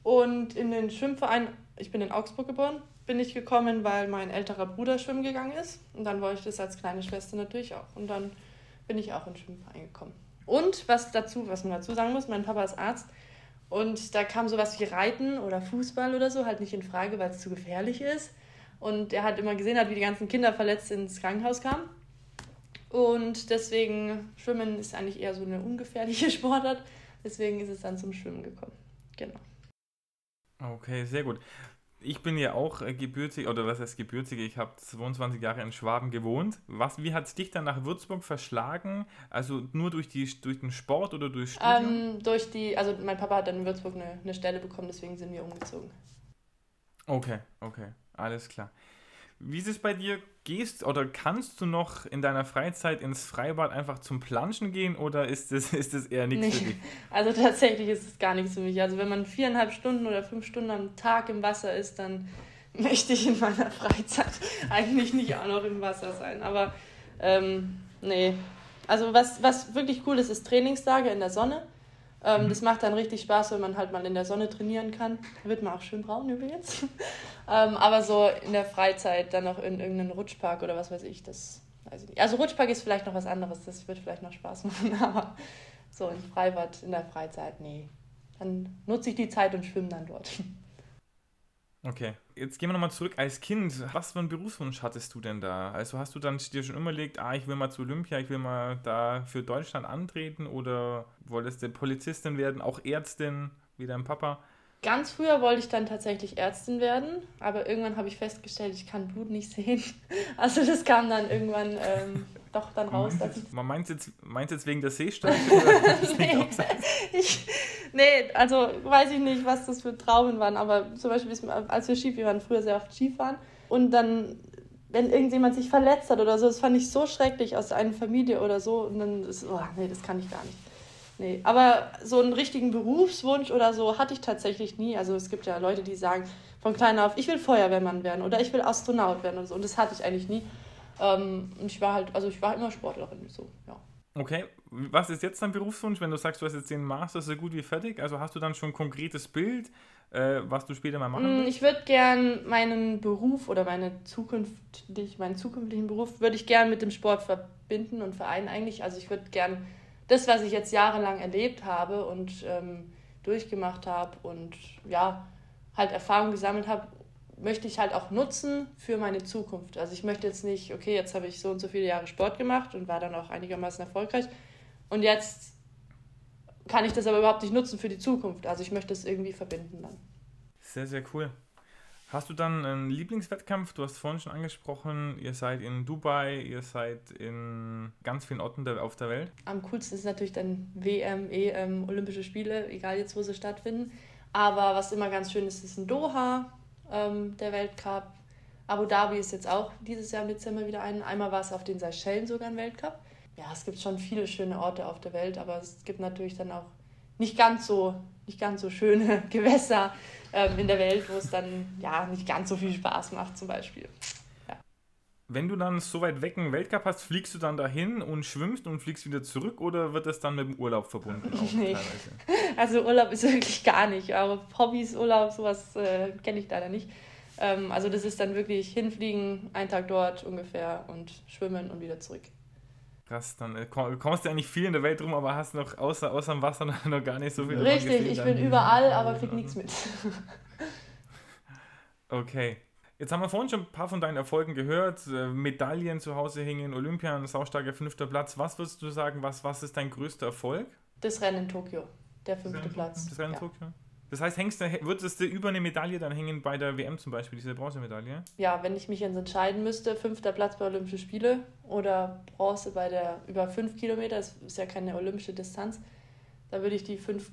Und in den Schwimmverein, ich bin in Augsburg geboren, bin ich gekommen, weil mein älterer Bruder schwimmen gegangen ist. Und dann wollte ich das als kleine Schwester natürlich auch. Und dann bin ich auch in den Schwimmverein gekommen. Und was dazu, was man dazu sagen muss, mein Papa ist Arzt und da kam sowas wie Reiten oder Fußball oder so halt nicht in Frage, weil es zu gefährlich ist. Und er hat immer gesehen, hat, wie die ganzen Kinder verletzt ins Krankenhaus kamen. Und deswegen, Schwimmen ist eigentlich eher so eine ungefährliche [laughs] Sportart. Deswegen ist es dann zum Schwimmen gekommen. Genau. Okay, sehr gut. Ich bin ja auch äh, gebürtig, oder was heißt gebürtig? Ich habe 22 Jahre in Schwaben gewohnt. Was, wie hat es dich dann nach Würzburg verschlagen? Also nur durch, die, durch den Sport oder durch Studium? Ähm, durch die, also mein Papa hat dann in Würzburg eine, eine Stelle bekommen, deswegen sind wir umgezogen. Okay, okay, alles klar. Wie ist es bei dir? Gehst oder kannst du noch in deiner Freizeit ins Freibad einfach zum Planschen gehen oder ist das, [laughs] ist das eher nichts für Nee. dich? [laughs] Also tatsächlich ist es gar nichts für mich. Also wenn man viereinhalb Stunden oder fünf Stunden am Tag im Wasser ist, dann [laughs] möchte ich in meiner Freizeit eigentlich nicht auch noch im Wasser sein. Aber ähm, nee, Also was, was wirklich cool ist, ist Trainingslager in der Sonne. Ähm, mhm. Das macht dann richtig Spaß, wenn man halt mal in der Sonne trainieren kann. Da wird man auch schön braun übrigens. [laughs] ähm, aber so in der Freizeit dann noch in irgendeinen Rutschpark oder was weiß ich, das weiß ich nicht. Also Rutschpark ist vielleicht noch was anderes, das wird vielleicht noch Spaß [laughs] machen, aber so in Freibad in der Freizeit, nee. Dann nutze ich die Zeit und schwimme dann dort. [laughs] Okay, jetzt gehen wir nochmal zurück. Als Kind, was für einen Berufswunsch hattest du denn da? Also hast du dann dir schon immer überlegt, ah, ich will mal zu Olympia, ich will mal da für Deutschland antreten oder wolltest du Polizistin werden, auch Ärztin, wie dein Papa? Ganz früher wollte ich dann tatsächlich Ärztin werden, aber irgendwann habe ich festgestellt, ich kann Blut nicht sehen. [laughs] Also das kam dann irgendwann ähm, doch dann raus. Man meint jetzt, meint jetzt wegen der Seesteiche? [laughs] nee, ich, nee, also weiß ich nicht, was das für Traumen waren, aber zum Beispiel, als wir Skifahren waren, früher sehr oft Skifahren und dann wenn irgendjemand sich verletzt hat oder so, das fand ich so schrecklich aus einer Familie oder so und dann ist, oh, nee, das kann ich gar nicht. Nee, aber so einen richtigen Berufswunsch oder so hatte ich tatsächlich nie. Also es gibt ja Leute, die sagen von klein auf, ich will Feuerwehrmann werden oder ich will Astronaut werden und so. Und das hatte ich eigentlich nie. Ähm, und ich war halt, also ich war immer Sportlerin, so, ja. Okay, was ist jetzt dein Berufswunsch, wenn du sagst, du hast jetzt den Master so gut wie fertig? Also hast du dann schon ein konkretes Bild, äh, was du später mal machen mm, willst? Ich würde gern meinen Beruf oder meine zukünftig, meinen zukünftigen Beruf würde ich gern mit dem Sport verbinden und vereinen eigentlich. Also ich würde gern das, was ich jetzt jahrelang erlebt habe und ähm, durchgemacht habe und ja, halt Erfahrung gesammelt habe, möchte ich halt auch nutzen für meine Zukunft. Also ich möchte jetzt nicht, okay, jetzt habe ich so und so viele Jahre Sport gemacht und war dann auch einigermaßen erfolgreich und jetzt kann ich das aber überhaupt nicht nutzen für die Zukunft. Also ich möchte es irgendwie verbinden dann. Sehr, sehr cool. Hast du dann einen Lieblingswettkampf? Du hast vorhin schon angesprochen, ihr seid in Dubai, ihr seid in ganz vielen Orten auf der Welt. Am coolsten ist natürlich dann WM, EM, Olympische Spiele, egal jetzt, wo sie stattfinden. Aber was immer ganz schön ist, ist in Doha, ähm, der Weltcup. Abu Dhabi ist jetzt auch dieses Jahr im Dezember wieder ein. Einmal war es auf den Seychellen sogar ein Weltcup. Ja, es gibt schon viele schöne Orte auf der Welt, aber es gibt natürlich dann auch nicht ganz so, nicht ganz so schöne [laughs] Gewässer ähm, in der Welt, wo es dann ja nicht ganz so viel Spaß macht, zum Beispiel. Wenn du dann so weit weg einen Weltcup hast, fliegst du dann dahin und schwimmst und fliegst wieder zurück oder wird das dann mit dem Urlaub verbunden? nee. Teilweise? [laughs] Also Urlaub ist [laughs] wirklich gar nicht. Aber Hobbys, Urlaub, sowas äh, kenne ich leider nicht. Ähm, also das ist dann wirklich hinfliegen, einen Tag dort ungefähr und schwimmen und wieder zurück. Krass, dann äh, kommst du ja nicht viel in der Welt rum, aber hast noch außer, außer dem Wasser [laughs] noch gar nicht so viel. Richtig, ich bin überall, aber krieg nichts mit. okay. Jetzt haben wir vorhin schon ein paar von deinen Erfolgen gehört. Äh, Medaillen zu Hause hängen, Olympia, ein saustarker fünfter Platz. Was würdest du sagen, was, was ist dein größter Erfolg? Das Rennen in Tokio, der fünfte Platz. Das Rennen in ja. Tokio? Das heißt, hängst du, würdest du über eine Medaille dann hängen bei der WM zum Beispiel, diese Bronzemedaille? Ja, wenn ich mich jetzt entscheiden müsste, fünfter Platz bei Olympischen Spiele oder Bronze bei der über fünf Kilometer, das ist ja keine olympische Distanz, da würde ich die fünf,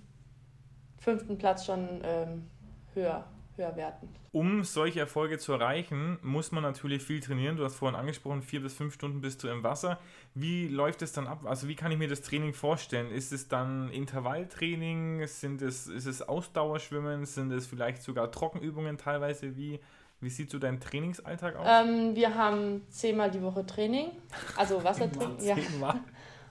fünften Platz schon ähm, höher höher werten. Um solche Erfolge zu erreichen, muss man natürlich viel trainieren. Du hast vorhin angesprochen, vier bis fünf Stunden bist du im Wasser. Wie läuft es dann ab? Also wie kann ich mir das Training vorstellen? Ist es dann Intervalltraining? Sind es, ist es Ausdauerschwimmen? Sind es vielleicht sogar Trockenübungen teilweise? Wie, wie sieht so dein Trainingsalltag aus? Ähm, wir haben zehnmal die Woche Training, also [laughs] Wassertraining. ja.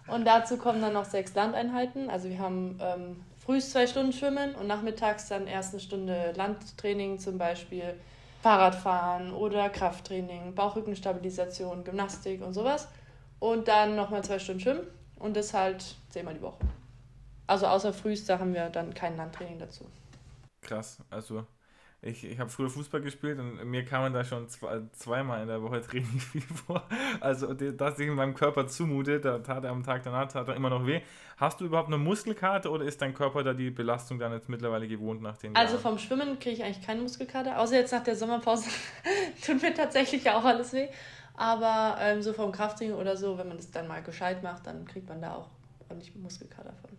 Und dazu kommen dann noch sechs Landeinheiten. Also wir haben ähm, frühst zwei Stunden schwimmen und nachmittags dann erst eine Stunde Landtraining, zum Beispiel Fahrradfahren oder Krafttraining, Bauchrückenstabilisation, Gymnastik und sowas. Und dann nochmal zwei Stunden schwimmen und das halt zehnmal die Woche. Also außer frühst, da haben wir dann kein Landtraining dazu. Krass, also ich, ich habe früher Fußball gespielt und mir kamen da schon zwei, zweimal in der Woche Training [laughs] viel vor. Also, dass ich meinem Körper zumute, da tat er am Tag danach tat er immer noch weh. Hast du überhaupt eine Muskelkarte oder ist dein Körper da die Belastung dann jetzt mittlerweile gewohnt nach den Also, vom Schwimmen kriege ich eigentlich keine Muskelkarte, außer jetzt nach der Sommerpause [laughs] tut mir tatsächlich auch alles weh. Aber ähm, so vom Krafttraining oder so, wenn man das dann mal gescheit macht, dann kriegt man da auch ordentlich Muskelkater von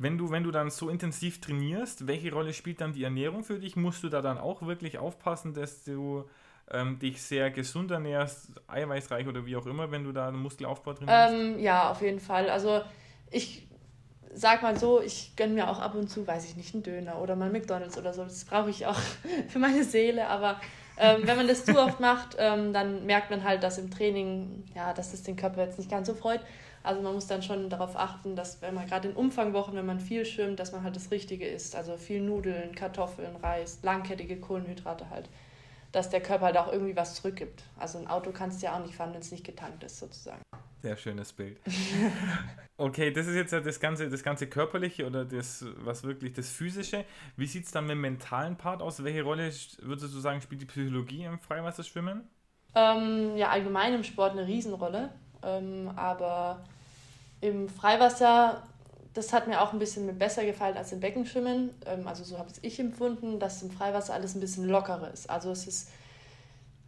wenn du, wenn du dann so intensiv trainierst, welche Rolle spielt dann die Ernährung für dich? Musst du da dann auch wirklich aufpassen, dass du ähm, dich sehr gesund ernährst, eiweißreich oder wie auch immer, wenn du da einen Muskelaufbau trainierst? Ähm, ja, auf jeden Fall. Also ich sag mal so, ich gönne mir auch ab und zu, weiß ich nicht, einen Döner oder mal McDonalds oder so. Das brauche ich auch [laughs] für meine Seele, aber ähm, wenn man das zu oft macht, ähm, dann merkt man halt, dass im Training, ja, dass es den Körper jetzt nicht ganz so freut. Also man muss dann schon darauf achten, dass wenn man gerade in Umfangwochen, wenn man viel schwimmt, dass man halt das Richtige isst. Also viel Nudeln, Kartoffeln, Reis, langkettige Kohlenhydrate halt. Dass der Körper halt auch irgendwie was zurückgibt. Also ein Auto kannst du ja auch nicht fahren, wenn es nicht getankt ist, sozusagen. Sehr schönes Bild. [laughs] Okay, das ist jetzt ja das ganze, das ganze körperliche oder das, was wirklich das physische. Wie sieht es dann mit dem mentalen Part aus? Welche Rolle würdest du sagen, spielt die Psychologie im Freiwasserschwimmen? Ähm, ja, allgemein im Sport eine Riesenrolle. Ähm, aber im Freiwasser, das hat mir auch ein bisschen besser gefallen als im Beckenschwimmen. Ähm, also so habe ich empfunden, dass im Freiwasser alles ein bisschen lockerer ist. Also es ist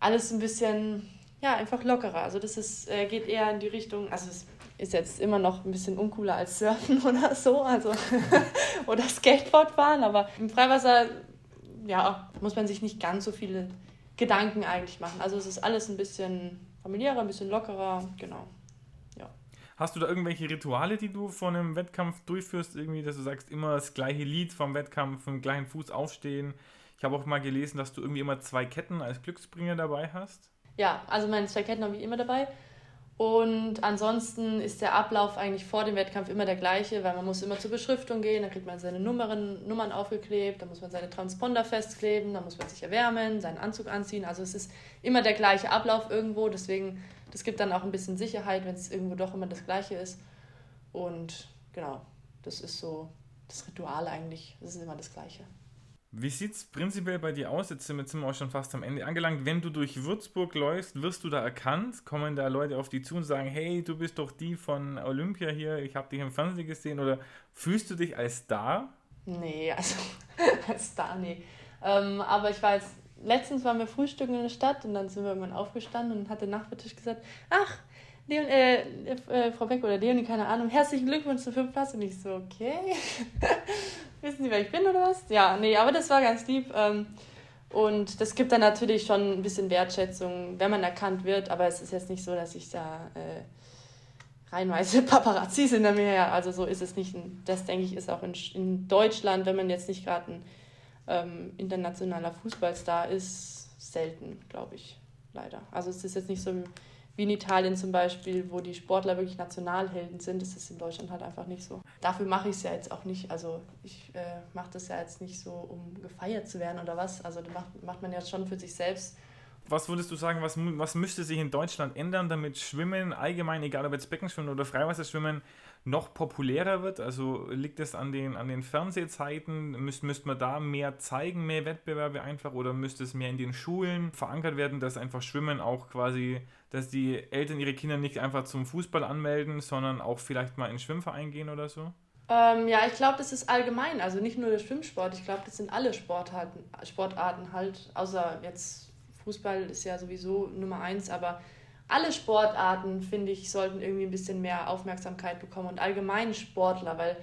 alles ein bisschen, ja, einfach lockerer. Also das ist, äh, geht eher in die Richtung, also es ist jetzt immer noch ein bisschen uncooler als Surfen [laughs] oder so, also [laughs] oder Skateboard fahren, aber im Freiwasser, ja, muss man sich nicht ganz so viele Gedanken eigentlich machen. Also es ist alles ein bisschen familiärer, ein bisschen lockerer, genau. Ja. Hast du da irgendwelche Rituale, die du vor einem Wettkampf durchführst, irgendwie, dass du sagst, immer das gleiche Lied vom Wettkampf, vom gleichen Fuß aufstehen? Ich habe auch mal gelesen, dass du irgendwie immer zwei Ketten als Glücksbringer dabei hast. Ja, also meine zwei Ketten habe ich immer dabei. Und ansonsten ist der Ablauf eigentlich vor dem Wettkampf immer der gleiche, weil man muss immer zur Beschriftung gehen, dann kriegt man seine Nummern, Nummern aufgeklebt, dann muss man seine Transponder festkleben, dann muss man sich erwärmen, seinen Anzug anziehen. Also es ist immer der gleiche Ablauf irgendwo, deswegen, das gibt dann auch ein bisschen Sicherheit, wenn es irgendwo doch immer das gleiche ist. Und genau, das ist so das Ritual eigentlich, das ist immer das gleiche. Wie sieht es prinzipiell bei dir aus? Jetzt sind wir auch schon fast am Ende angelangt. Wenn du durch Würzburg läufst, wirst du da erkannt? Kommen da Leute auf dich zu und sagen, hey, du bist doch die von Olympia hier, ich habe dich im Fernsehen gesehen? Oder fühlst du dich als Star? Nee, also [laughs] als Star, nee. Ähm, aber ich jetzt, letztens waren wir frühstücken in der Stadt und dann sind wir irgendwann aufgestanden und hat der Nachbartisch gesagt, ach, Leon, äh, äh, Frau Beck oder Leonie, keine Ahnung, herzlichen Glückwunsch zum fünften Platz. Und ich so, okay. [laughs] Wissen Sie, wer ich bin oder was? Ja, nee, aber das war ganz lieb. Ähm, und das gibt dann natürlich schon ein bisschen Wertschätzung, wenn man erkannt wird. Aber es ist jetzt nicht so, dass ich da äh, reinweise [laughs] Paparazzi sind mir her. Also so ist es nicht. Das, denke ich, ist auch in, in Deutschland, wenn man jetzt nicht gerade ein ähm, internationaler Fußballstar ist, selten, glaube ich, leider. Also es ist jetzt nicht so wie in Italien zum Beispiel, wo die Sportler wirklich Nationalhelden sind, das ist in Deutschland halt einfach nicht so. Dafür mache ich es ja jetzt auch nicht. Also ich äh, mache das ja jetzt nicht so, um gefeiert zu werden oder was. Also das macht, macht man ja schon für sich selbst. Was würdest du sagen, was, was müsste sich in Deutschland ändern, damit Schwimmen allgemein, egal ob jetzt Beckenschwimmen oder Freiwasserschwimmen, noch populärer wird? Also liegt es an den, an den Fernsehzeiten? Müsste müsst man da mehr zeigen, mehr Wettbewerbe einfach? Oder müsste es mehr in den Schulen verankert werden, dass einfach Schwimmen auch quasi, dass die Eltern ihre Kinder nicht einfach zum Fußball anmelden, sondern auch vielleicht mal in den Schwimmverein gehen oder so? Ähm, ja, ich glaube, das ist allgemein, also nicht nur der Schwimmsport, ich glaube, das sind alle Sportarten, Sportarten halt, außer jetzt Fußball ist ja sowieso Nummer eins, aber alle Sportarten, finde ich, sollten irgendwie ein bisschen mehr Aufmerksamkeit bekommen und allgemein Sportler, weil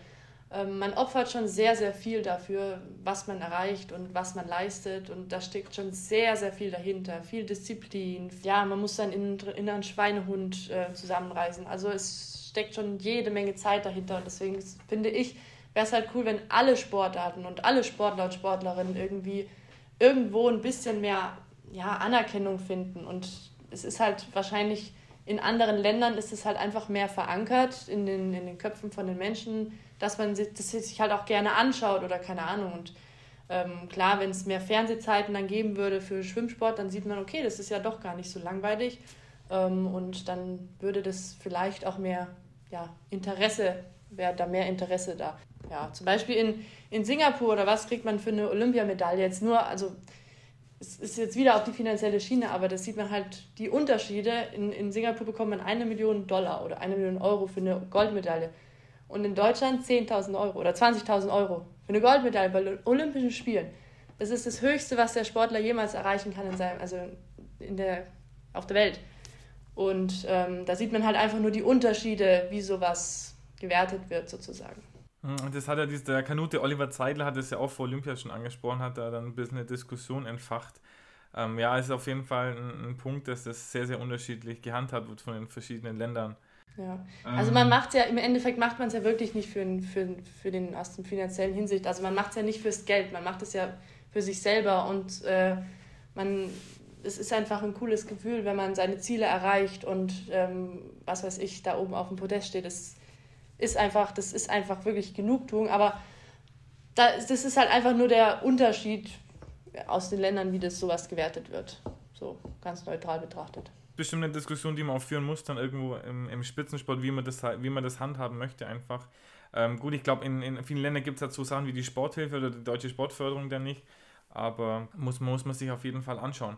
man opfert schon sehr, sehr viel dafür, was man erreicht und was man leistet und da steckt schon sehr, sehr viel dahinter, viel Disziplin. Ja, man muss seinen inneren Schweinehund äh, zusammenreißen. Also es steckt schon jede Menge Zeit dahinter und deswegen finde ich, wäre es halt cool, wenn alle Sportarten und alle Sportler und Sportlerinnen irgendwie irgendwo ein bisschen mehr ja, Anerkennung finden und es ist halt wahrscheinlich in anderen Ländern ist es halt einfach mehr verankert in den, in den Köpfen von den Menschen, dass man sich, das sich halt auch gerne anschaut oder keine Ahnung. Und ähm, klar, wenn es mehr Fernsehzeiten dann geben würde für Schwimmsport, dann sieht man, okay, das ist ja doch gar nicht so langweilig. Ähm, und dann würde das vielleicht auch mehr ja, Interesse, wäre da mehr Interesse da. Ja, zum Beispiel in, in Singapur oder was kriegt man für eine Olympiamedaille jetzt nur, also es ist jetzt wieder auf die finanzielle Schiene, aber das sieht man halt die Unterschiede. In, in Singapur bekommt man eine Million Dollar oder eine Million Euro für eine Goldmedaille. Und in Deutschland 10.000 Euro oder 20.000 Euro für eine Goldmedaille bei Olympischen Spielen. Das ist das Höchste, was der Sportler jemals erreichen kann in seinem, also in der, auf der Welt. Und ähm, da sieht man halt einfach nur die Unterschiede, wie sowas gewertet wird, sozusagen. Hm, das hat ja dieser, der Kanute Oliver Zeidler hat es ja auch vor Olympia schon angesprochen, hat da dann ein bisschen eine Diskussion entfacht. Ähm, ja, ist auf jeden Fall ein, ein, Punkt, dass das sehr, sehr unterschiedlich gehandhabt wird von den verschiedenen Ländern. Ja, also man macht es ja, im Endeffekt macht man es ja wirklich nicht für, für, für den aus dem finanziellen Hinsicht. Also man macht es ja nicht fürs Geld, man macht es ja für sich selber und äh, man es ist einfach ein cooles Gefühl, wenn man seine Ziele erreicht und ähm, was weiß ich, da oben auf dem Podest steht. Das ist einfach, das ist einfach wirklich Genugtuung. Aber da, das ist halt einfach nur der Unterschied aus den Ländern, wie das sowas gewertet wird. So ganz neutral betrachtet. Bestimmt eine Diskussion, die man auch führen muss, dann irgendwo im, im Spitzensport, wie man, das, wie man das handhaben möchte, einfach. Ähm, gut, ich glaube, in, in vielen Ländern gibt es dazu Sachen wie die Sporthilfe oder die deutsche Sportförderung dann nicht, aber muss, muss man sich auf jeden Fall anschauen.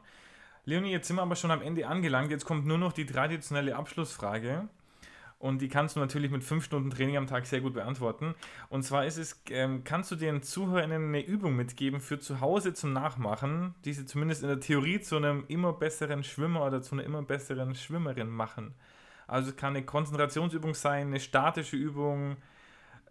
Leonie, jetzt sind wir aber schon am Ende angelangt. Jetzt kommt nur noch die traditionelle Abschlussfrage. Und die kannst du natürlich mit fünf Stunden Training am Tag sehr gut beantworten. Und zwar ist es, ähm, kannst du den Zuhörern eine Übung mitgeben für zu Hause zum Nachmachen, die sie zumindest in der Theorie zu einem immer besseren Schwimmer oder zu einer immer besseren Schwimmerin machen. Also es kann eine Konzentrationsübung sein, eine statische Übung,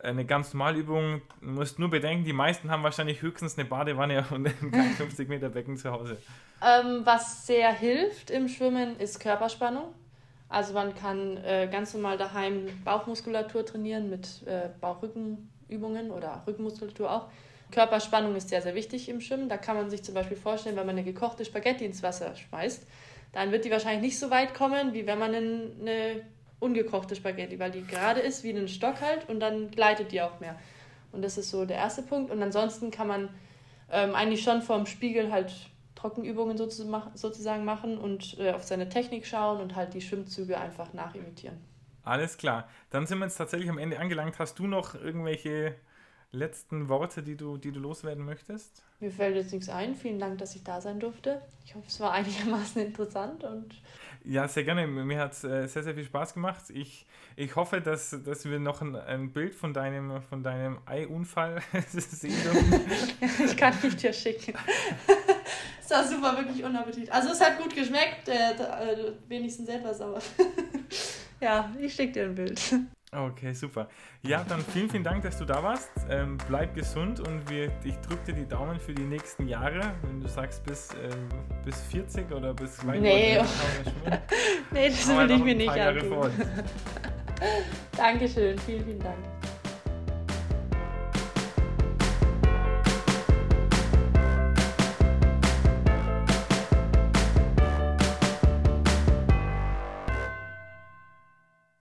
eine ganz normale Übung. Du musst nur bedenken, die meisten haben wahrscheinlich höchstens eine Badewanne [laughs] und ein [laughs] 50 Meter Becken zu Hause. Ähm, was sehr hilft im Schwimmen ist Körperspannung. Also man kann äh, ganz normal daheim Bauchmuskulatur trainieren mit äh, Bauchrückenübungen oder Rückenmuskulatur auch. Körperspannung ist sehr, sehr wichtig im Schwimmen. Da kann man sich zum Beispiel vorstellen, wenn man eine gekochte Spaghetti ins Wasser schmeißt, dann wird die wahrscheinlich nicht so weit kommen, wie wenn man eine ungekochte Spaghetti, weil die gerade ist wie ein Stock halt und dann gleitet die auch mehr. Und das ist so der erste Punkt. Und ansonsten kann man ähm, eigentlich schon vorm Spiegel halt Trockenübungen sozusagen machen und äh, auf seine Technik schauen und halt die Schwimmzüge einfach nachimitieren. Alles klar. Dann sind wir jetzt tatsächlich am Ende angelangt. Hast du noch irgendwelche letzten Worte, die du, die du loswerden möchtest? Mir fällt jetzt nichts ein. Vielen Dank, dass ich da sein durfte. Ich hoffe, es war [laughs] einigermaßen interessant und ja, sehr gerne. Mir hat es äh, sehr, sehr viel Spaß gemacht. Ich, ich hoffe, dass, dass wir noch ein, ein Bild von deinem, von deinem Ei-Unfall [laughs] sehen dürfen. [laughs] ich kann dich dir schicken. Es war super, wirklich unappetit. Also es hat gut geschmeckt, äh, äh, wenigstens etwas, aber [laughs] ja, ich schicke dir ein Bild. Okay, super. Ja, dann vielen, vielen Dank, dass du da warst. Ähm, bleib gesund und wir, ich drücke dir die Daumen für die nächsten Jahre, wenn du sagst bis, äh, bis 40 oder bis weit Nee, [laughs] nee das will ich mir nicht antun. [laughs] Dankeschön, vielen, vielen Dank.